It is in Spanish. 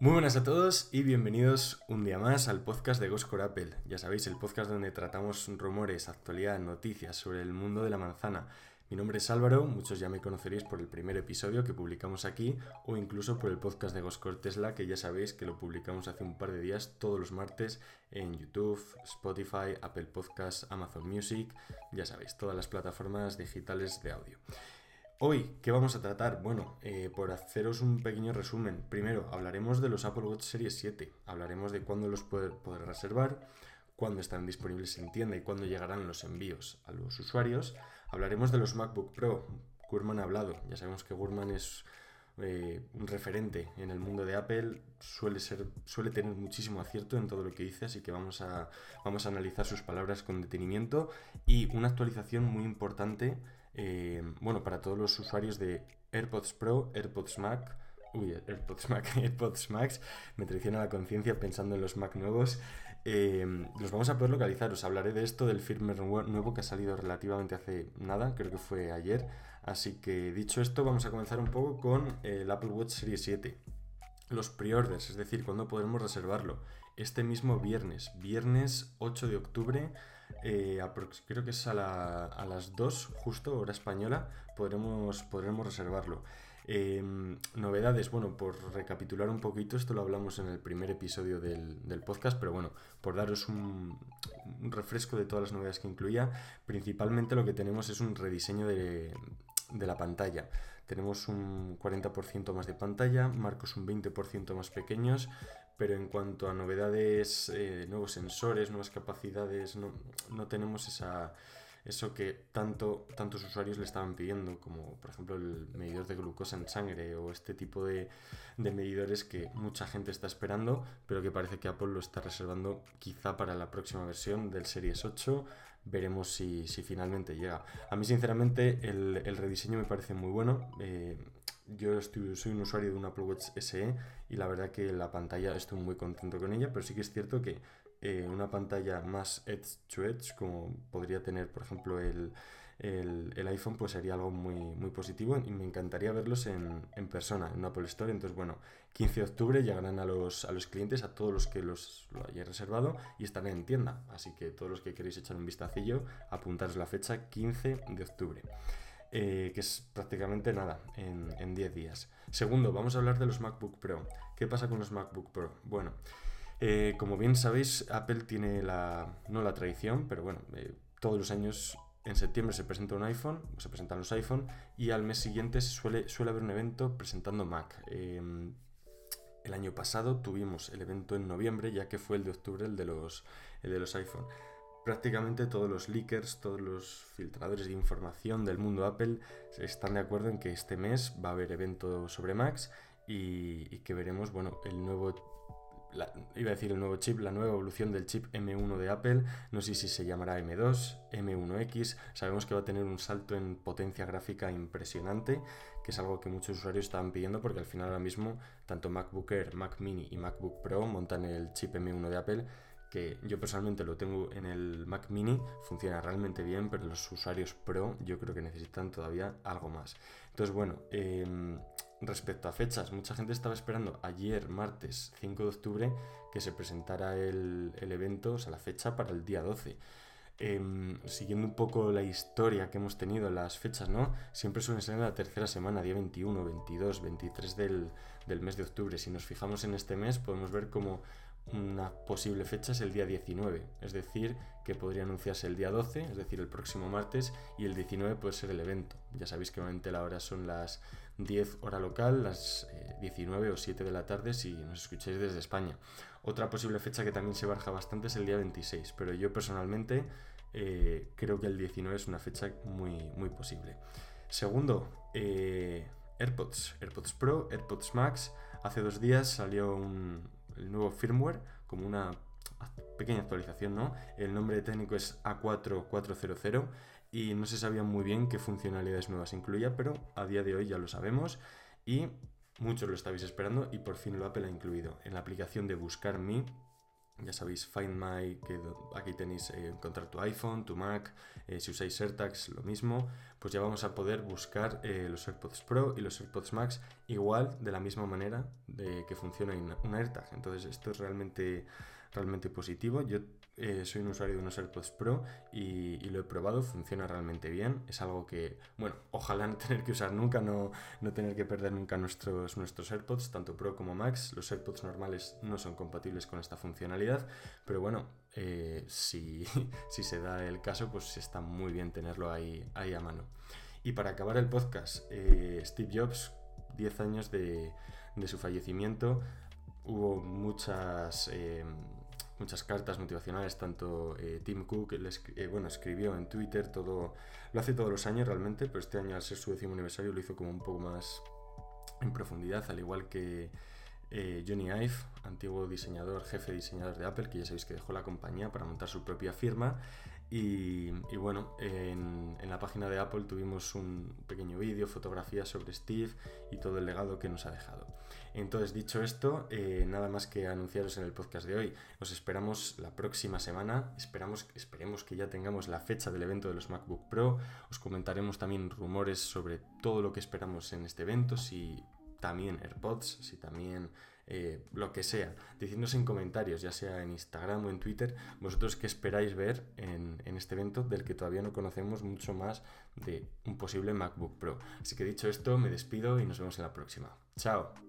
Muy buenas a todos y bienvenidos un día más al podcast de Goscore Apple. Ya sabéis, el podcast donde tratamos rumores, actualidad, noticias sobre el mundo de la manzana. Mi nombre es Álvaro, muchos ya me conoceréis por el primer episodio que publicamos aquí o incluso por el podcast de Goscore Tesla que ya sabéis que lo publicamos hace un par de días todos los martes en YouTube, Spotify, Apple Podcasts, Amazon Music, ya sabéis, todas las plataformas digitales de audio. Hoy, ¿qué vamos a tratar? Bueno, eh, por haceros un pequeño resumen, primero hablaremos de los Apple Watch Series 7, hablaremos de cuándo los poder, reservar, cuándo estarán disponibles en tienda y cuándo llegarán los envíos a los usuarios. Hablaremos de los MacBook Pro, Gurman ha hablado, ya sabemos que Gurman es eh, un referente en el mundo de Apple, suele, ser, suele tener muchísimo acierto en todo lo que dice, así que vamos a, vamos a analizar sus palabras con detenimiento. Y una actualización muy importante eh, bueno, para todos los usuarios de AirPods Pro, AirPods Mac, AirPods Mac, AirPods Max, me traiciona la conciencia pensando en los Mac nuevos. Eh, los vamos a poder localizar, os hablaré de esto, del firmware nuevo que ha salido relativamente hace nada, creo que fue ayer. Así que dicho esto, vamos a comenzar un poco con el Apple Watch Series 7. Los pre-orders, es decir, cuándo podremos reservarlo. Este mismo viernes, viernes 8 de octubre eh, creo que es a, las 2, justo, hora española, podremos, podremos reservarlo. Em, novedades, bueno, por recapitular un poquito, esto lo hablamos en el primer episodio del, podcast, pero bueno, por daros un, refresco de todas las novedades que incluía, principalmente lo que tenemos es un rediseño de, de la pantalla. Tenemos un 40% más de pantalla, marcos un 20% más pequeños, pero en cuanto a novedades, eh, nuevos sensores, nuevas capacidades, no, tenemos esa, eso que tanto, tantos usuarios le estaban pidiendo, como por ejemplo el medidor de glucosa en sangre o este tipo de, medidores que mucha gente está esperando, pero que parece que Apple lo está reservando quizá para la próxima versión del Series 8. Veremos si, finalmente llega. A mí sinceramente el, rediseño me parece muy bueno. Eh, yo soy un usuario de una Apple Watch SE y la verdad que la pantalla estoy muy contento con ella, pero sí que es cierto que eh, una pantalla más edge to edge, como podría tener por ejemplo el, iPhone, pues sería algo muy, muy positivo y me encantaría verlos en, persona, en Apple Store. Entonces, bueno, 15 de octubre llegarán a los, a los clientes, a todos los que los, lo hayáis reservado y estarán en tienda. Así que todos los que queréis echar un vistacillo, apuntaros la fecha 15 de octubre. Eh, que es prácticamente nada, en, 10 días. Segundo, vamos a hablar de los MacBook Pro. ¿Qué pasa con los MacBook Pro? Bueno, eh, como bien sabéis, Apple tiene la, no la tradición, pero bueno, eh, todos los años en septiembre se presenta un iPhone, se presentan los iPhone, y al mes siguiente suele, haber un evento presentando Mac. Em, el año pasado tuvimos el evento en noviembre, ya que fue el de octubre el de los, el de los iPhone prácticamente todos los leakers, todos los filtradores de información del mundo Apple están de acuerdo en que este mes va a haber evento sobre Max y, que veremos, bueno, el nuevo iba a decir el nuevo chip, la nueva evolución del chip M1 de Apple, no sé si se llamará M2, M1X, sabemos que va a tener un salto en potencia gráfica impresionante, que es algo que muchos usuarios estaban pidiendo porque al final ahora mismo tanto MacBook Air, Mac Mini y MacBook Pro montan el chip M1 de Apple que yo personalmente lo tengo en el Mac mini, funciona realmente bien, pero los usuarios Pro yo creo que necesitan todavía algo más. Entonces, bueno, em, respecto a fechas, mucha gente estaba esperando ayer, martes 5 de octubre, que se presentara el, evento, o sea, la fecha para el día 12. Em, siguiendo un poco la historia que hemos tenido, las fechas, ¿no? Siempre suelen ser en la tercera semana, día 21, 22, 23 del, del mes de octubre. Si nos fijamos en este mes, podemos ver como una posible fecha es el día 19, es decir, que podría anunciarse el día 12, es decir, el próximo martes, y el 19 puede ser el evento. Ya sabéis que normalmente la hora son las 10 hora local, las 19 eh, o 7 de la tarde si nos escucháis desde España. Otra posible fecha que también se barja bastante es el día 26, pero yo personalmente eh, creo que el 19 es una fecha muy, muy posible. Segundo, eh, AirPods, AirPods Pro, AirPods Max. Hace dos días salió un, el nuevo firmware como una pequeña actualización, ¿no? El nombre técnico es A4400 y no se sabía muy bien qué funcionalidades nuevas incluía, pero a día de hoy ya lo sabemos y muchos lo estabais esperando y por fin lo Apple ha incluido. En la aplicación de Buscar Mi ya sabéis, Find My, que aquí tenéis eh, encontrar tu iPhone, tu Mac, eh, si usáis AirTags, lo mismo, pues ya vamos a poder buscar eh, los AirPods Pro y los AirPods Max igual, de la misma manera de que funciona un AirTag. Entonces esto es realmente, realmente positivo. Yo eh, soy un usuario de unos AirPods Pro y, lo he probado, funciona realmente bien. Es algo que, bueno, ojalá no tener que usar nunca, no, no tener que perder nunca nuestros, nuestros AirPods, tanto Pro como Max. Los AirPods normales no son compatibles con esta funcionalidad, pero bueno, eh, si, si, se da el caso, pues está muy bien tenerlo ahí, ahí a mano. Y para acabar el podcast, eh, Steve Jobs, 10 años de, de, su fallecimiento, hubo muchas muchas cartas motivacionales, tanto eh, Tim Cook, eh, bueno, escribió en Twitter, todo, lo hace todos los años realmente, pero este año al ser su décimo aniversario lo hizo como un poco más en profundidad, al igual que eh, Johnny Ive, antiguo diseñador, jefe diseñador de Apple, que ya sabéis que dejó la compañía para montar su propia firma y, bueno, en, la página de Apple tuvimos un pequeño vídeo, fotografías sobre Steve y todo el legado que nos ha dejado. Entonces, dicho esto, eh, nada más que anunciaros en el podcast de hoy. Os esperamos la próxima semana. Esperamos, esperemos que ya tengamos la fecha del evento de los MacBook Pro. Os comentaremos también rumores sobre todo lo que esperamos en este evento, si también AirPods, si también eh, lo que sea. Decidnos en comentarios, ya sea en Instagram o en Twitter, vosotros qué esperáis ver en, en este evento del que todavía no conocemos mucho más de un posible MacBook Pro. Así que dicho esto, me despido y nos vemos en la próxima. Chao.